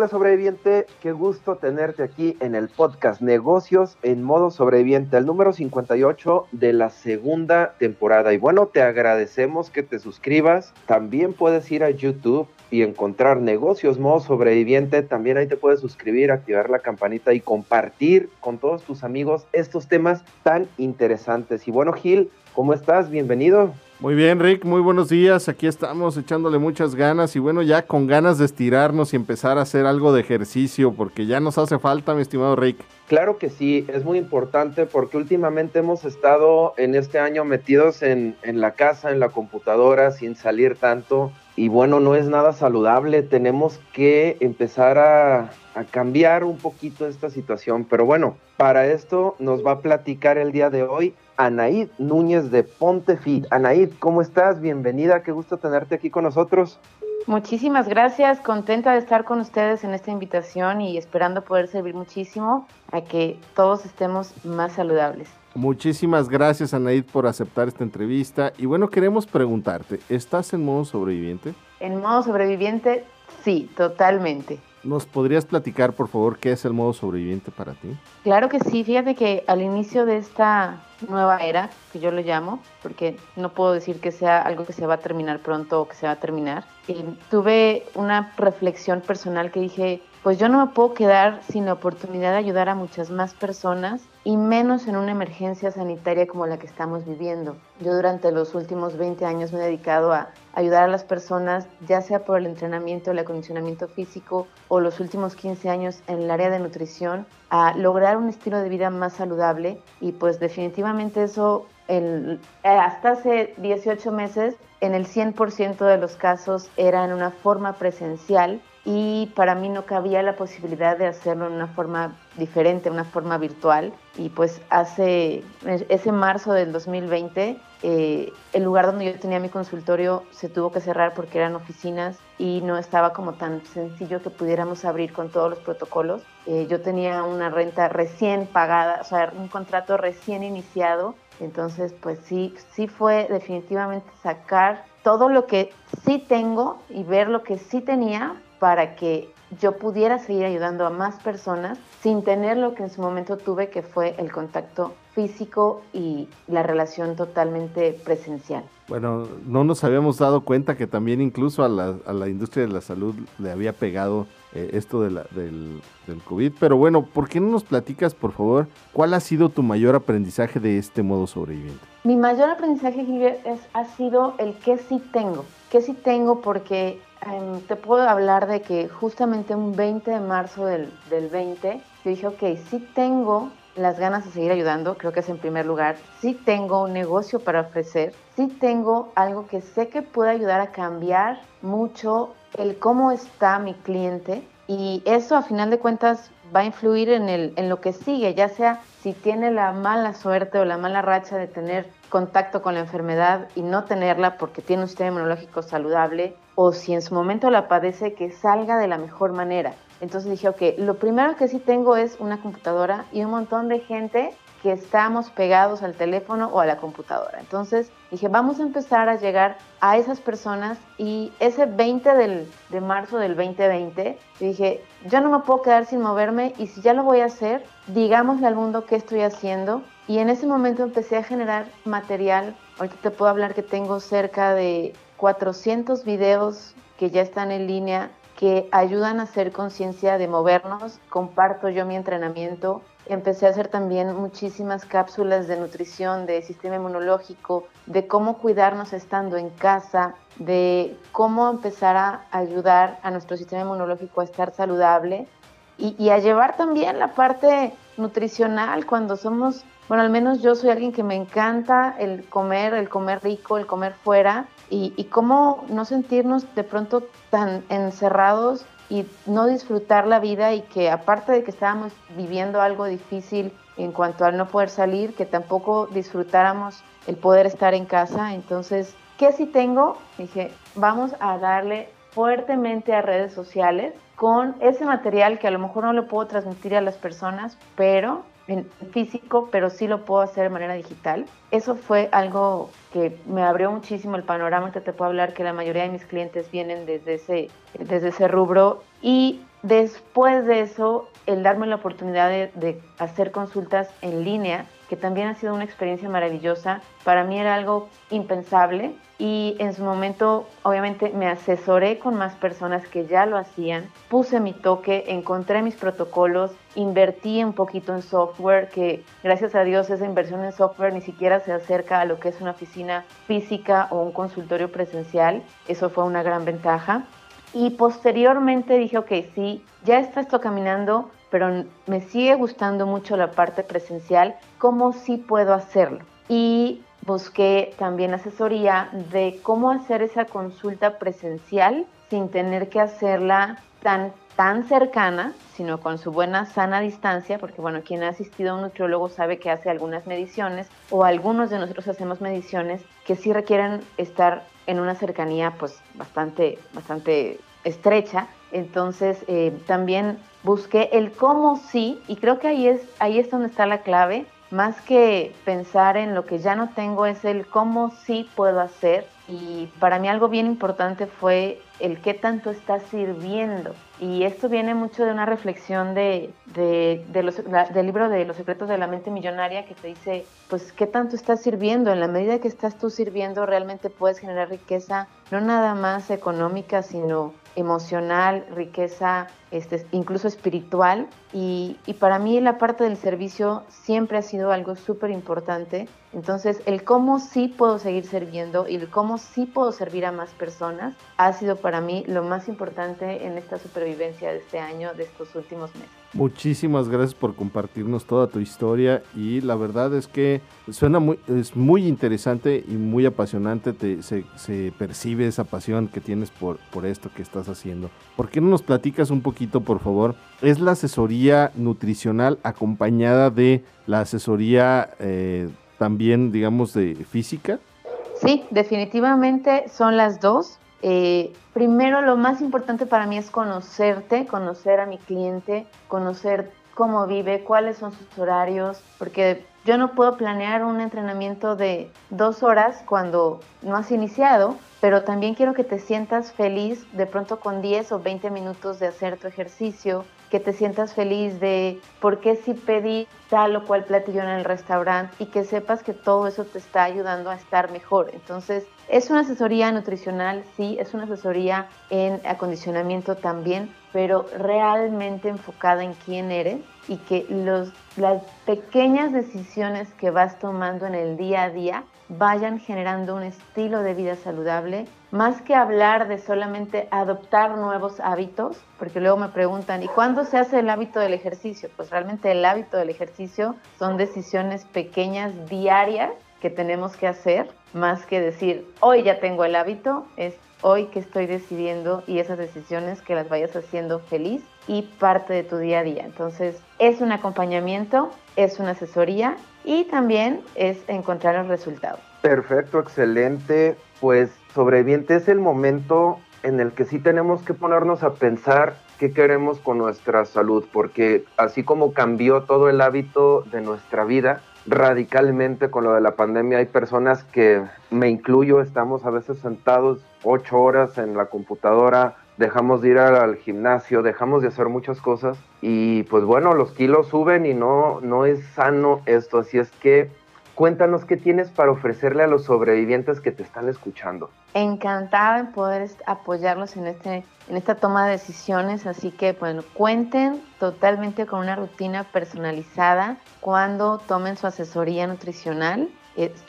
Hola sobreviviente, qué gusto tenerte aquí en el podcast Negocios en modo sobreviviente, el número 58 de la segunda temporada. Y bueno, te agradecemos que te suscribas. También puedes ir a YouTube y encontrar Negocios modo sobreviviente. También ahí te puedes suscribir, activar la campanita y compartir con todos tus amigos estos temas tan interesantes. Y bueno, Gil, ¿cómo estás? Bienvenido. Muy bien, Rick, muy buenos días. Aquí estamos echándole muchas ganas y bueno, ya con ganas de estirarnos y empezar a hacer algo de ejercicio porque ya nos hace falta, mi estimado Rick. Claro que sí, es muy importante porque últimamente hemos estado en este año metidos en, en la casa, en la computadora, sin salir tanto. Y bueno, no es nada saludable, tenemos que empezar a, cambiar un poquito esta situación. Pero bueno, para esto nos va a platicar el día de hoy Anaid Núñez de Pontefit. Anaid, ¿cómo estás? Bienvenida, qué gusto tenerte aquí con nosotros. Muchísimas gracias, contenta de estar con ustedes en esta invitación y esperando poder servir muchísimo a que todos estemos más saludables. Muchísimas gracias Anaid por aceptar esta entrevista y bueno, queremos preguntarte, ¿estás en modo sobreviviente? En modo sobreviviente, sí, totalmente. ¿Nos podrías platicar, por favor, qué es el modo sobreviviente para ti? Claro que sí, fíjate que al inicio de esta nueva era, que yo lo llamo, porque no puedo decir que sea algo que se va a terminar pronto o que se va a terminar, eh, tuve una reflexión personal que dije, pues yo no me puedo quedar sin la oportunidad de ayudar a muchas más personas y menos en una emergencia sanitaria como la que estamos viviendo. Yo durante los últimos 20 años me he dedicado a ayudar a las personas, ya sea por el entrenamiento, el acondicionamiento físico o los últimos 15 años en el área de nutrición, a lograr un estilo de vida más saludable y pues definitivamente eso el, hasta hace 18 meses en el 100% de los casos era en una forma presencial y para mí no cabía la posibilidad de hacerlo en una forma diferente, una forma virtual. Y pues hace ese marzo del 2020, eh, el lugar donde yo tenía mi consultorio se tuvo que cerrar porque eran oficinas y no estaba como tan sencillo que pudiéramos abrir con todos los protocolos. Eh, yo tenía una renta recién pagada, o sea, un contrato recién iniciado. Entonces, pues sí, sí fue definitivamente sacar todo lo que sí tengo y ver lo que sí tenía para que yo pudiera seguir ayudando a más personas sin tener lo que en su momento tuve, que fue el contacto físico y la relación totalmente presencial. Bueno, no nos habíamos dado cuenta que también incluso a la, a la industria de la salud le había pegado eh, esto de la, del, del, COVID. Pero bueno, ¿por qué no nos platicas, por favor, cuál ha sido tu mayor aprendizaje de este modo sobreviviente? Mi mayor aprendizaje, es, ha sido el que sí tengo. Que sí tengo porque Te puedo hablar de que justamente un 20 de marzo del, del 20, yo dije, ok, sí tengo las ganas de seguir ayudando, creo que es en primer lugar, sí tengo un negocio para ofrecer, sí tengo algo que sé que puede ayudar a cambiar mucho el cómo está mi cliente y eso a final de cuentas va a influir en, el, en lo que sigue, ya sea si tiene la mala suerte o la mala racha de tener contacto con la enfermedad y no tenerla porque tiene un sistema inmunológico saludable o si en su momento la padece, que salga de la mejor manera. Entonces dije, ok, lo primero que sí tengo es una computadora y un montón de gente que estamos pegados al teléfono o a la computadora. Entonces dije, vamos a empezar a llegar a esas personas y ese 20 de marzo del 2020, dije, ya no me puedo quedar sin moverme y si ya lo voy a hacer, digámosle al mundo qué estoy haciendo. Y en ese momento empecé a generar material. Ahorita te puedo hablar que tengo cerca de 400 videos que ya están en línea que ayudan a hacer conciencia de movernos. Comparto yo mi entrenamiento. Empecé a hacer también muchísimas cápsulas de nutrición, de sistema inmunológico, de cómo cuidarnos estando en casa, de cómo empezar a ayudar a nuestro sistema inmunológico a estar saludable y, a llevar también la parte nutricional cuando somos, bueno, al menos yo soy alguien que me encanta el comer, el comer rico, el comer fuera y, cómo no sentirnos de pronto tan encerrados y no disfrutar la vida y que aparte de que estábamos viviendo algo difícil en cuanto al no poder salir, que tampoco disfrutáramos el poder estar en casa. Entonces, ¿qué si tengo? Dije, vamos a darle fuertemente a redes sociales con ese material que a lo mejor no lo puedo transmitir a las personas, pero en físico, pero sí lo puedo hacer de manera digital. Eso fue algo que me abrió muchísimo el panorama, que te puedo hablar que la mayoría de mis clientes vienen desde ese, desde ese rubro y después de eso, el darme la oportunidad de, de hacer consultas en línea que también ha sido una experiencia maravillosa. Para mí era algo impensable y en su momento obviamente me asesoré con más personas que ya lo hacían, puse mi toque, encontré mis protocolos, invertí un poquito en software, que gracias a Dios esa inversión en software ni siquiera se acerca a lo que es una oficina física o un consultorio presencial, eso fue una gran ventaja. Y posteriormente dije, ok, sí, ya está esto caminando, pero me sigue gustando mucho la parte presencial, ¿cómo sí puedo hacerlo? Y busqué también asesoría de cómo hacer esa consulta presencial sin tener que hacerla tan, tan cercana, sino con su buena sana distancia, porque bueno, quien ha asistido a un nutriólogo sabe que hace algunas mediciones o algunos de nosotros hacemos mediciones que sí requieren estar en una cercanía pues bastante, bastante estrecha. Entonces eh, también busqué el cómo sí, y creo que ahí es, ahí es donde está la clave, más que pensar en lo que ya no tengo, es el cómo sí puedo hacer. Y para mí algo bien importante fue el qué tanto está sirviendo. Y esto viene mucho de una reflexión de, de, del libro de Los secretos de la mente millonaria que te dice, pues qué tanto estás sirviendo. En la medida que estás tú sirviendo, realmente puedes generar riqueza, no nada más económica, sino emocional, riqueza este, incluso espiritual. Y, y, para mí la parte del servicio siempre ha sido algo súper importante. Entonces, el cómo sí puedo seguir sirviendo y el cómo sí puedo servir a más personas ha sido para mí lo más importante en esta supervivencia de este año, de estos últimos meses. Muchísimas gracias por compartirnos toda tu historia y la verdad es que suena muy, es muy interesante y muy apasionante, te, se, percibe esa pasión que tienes por, por esto que estás haciendo. ¿Por qué no nos platicas un poquito, por favor? ¿Es la asesoría nutricional acompañada de la asesoría eh, también, digamos, de física? Sí, definitivamente son las dos. Eh, primero, lo más importante para mí es conocerte, conocer a mi cliente, conocer cómo vive, cuáles son sus horarios, porque yo no puedo planear un entrenamiento de dos horas cuando no has iniciado, pero también quiero que te sientas feliz de pronto con 10 o 20 minutos de hacer tu ejercicio, que te sientas feliz de por qué si pedí tal o cual platillo en el restaurante y que sepas que todo eso te está ayudando a estar mejor. Entonces, es una asesoría nutricional, sí, es una asesoría en acondicionamiento también, pero realmente enfocada en quién eres y que los, las pequeñas decisiones que vas tomando en el día a día vayan generando un estilo de vida saludable, más que hablar de solamente adoptar nuevos hábitos, porque luego me preguntan, ¿y cuándo se hace el hábito del ejercicio? Pues realmente el hábito del ejercicio son decisiones pequeñas, diarias, que tenemos que hacer, más que decir, hoy ya tengo el hábito, es hoy que estoy decidiendo y esas decisiones que las vayas haciendo feliz y parte de tu día a día. Entonces, es un acompañamiento, es una asesoría y también es encontrar los resultados. Perfecto, excelente. Pues sobreviviente es el momento en el que sí tenemos que ponernos a pensar qué queremos con nuestra salud, porque así como cambió todo el hábito de nuestra vida radicalmente con lo de la pandemia, hay personas que, me incluyo, estamos a veces sentados ocho horas en la computadora, dejamos de ir al gimnasio, dejamos de hacer muchas cosas y pues bueno, los kilos suben y no, no es sano esto, así es que cuéntanos qué tienes para ofrecerle a los sobrevivientes que te están escuchando. Encantada en poder apoyarlos en, este, en esta toma de decisiones, así que bueno, cuenten totalmente con una rutina personalizada cuando tomen su asesoría nutricional.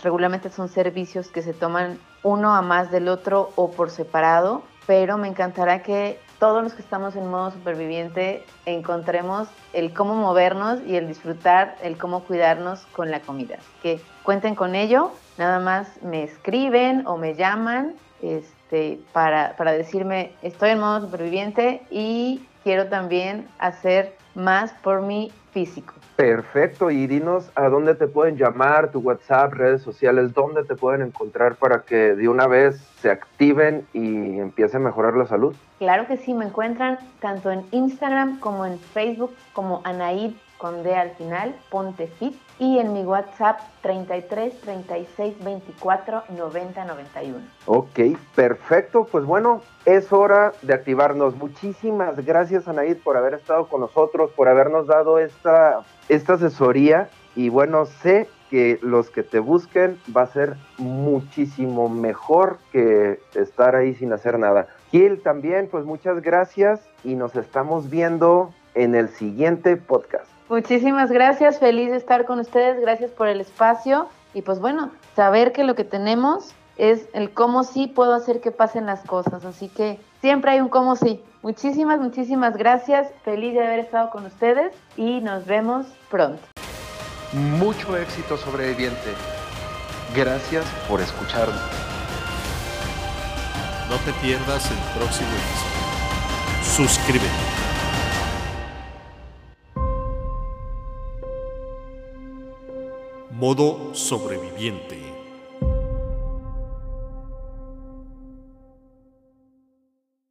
regularmente son servicios que se toman uno a más del otro o por separado, pero me encantará que todos los que estamos en modo superviviente encontremos el cómo movernos y el disfrutar, el cómo cuidarnos con la comida. Que cuenten con ello, nada más me escriben o me llaman este, para, para decirme estoy en modo superviviente y quiero también hacer más por mi físico. Perfecto, y dinos a dónde te pueden llamar, tu WhatsApp, redes sociales, dónde te pueden encontrar para que de una vez se activen y empiece a mejorar la salud. Claro que sí, me encuentran tanto en Instagram como en Facebook como Anaid con D al final, Ponte Fit, y en mi WhatsApp 33 36 24 90 91. Ok, perfecto. Pues bueno, es hora de activarnos. Muchísimas gracias, Anaid, por haber estado con nosotros, por habernos dado esta, esta asesoría. Y bueno, sé que los que te busquen va a ser muchísimo mejor que estar ahí sin hacer nada. Gil, también, pues muchas gracias y nos estamos viendo en el siguiente podcast. Muchísimas gracias, feliz de estar con ustedes, gracias por el espacio y pues bueno, saber que lo que tenemos es el cómo sí puedo hacer que pasen las cosas, así que siempre hay un cómo sí. Muchísimas, muchísimas gracias, feliz de haber estado con ustedes y nos vemos pronto. Mucho éxito sobreviviente. Gracias por escucharnos. No te pierdas el próximo episodio. Suscríbete. Modo sobreviviente.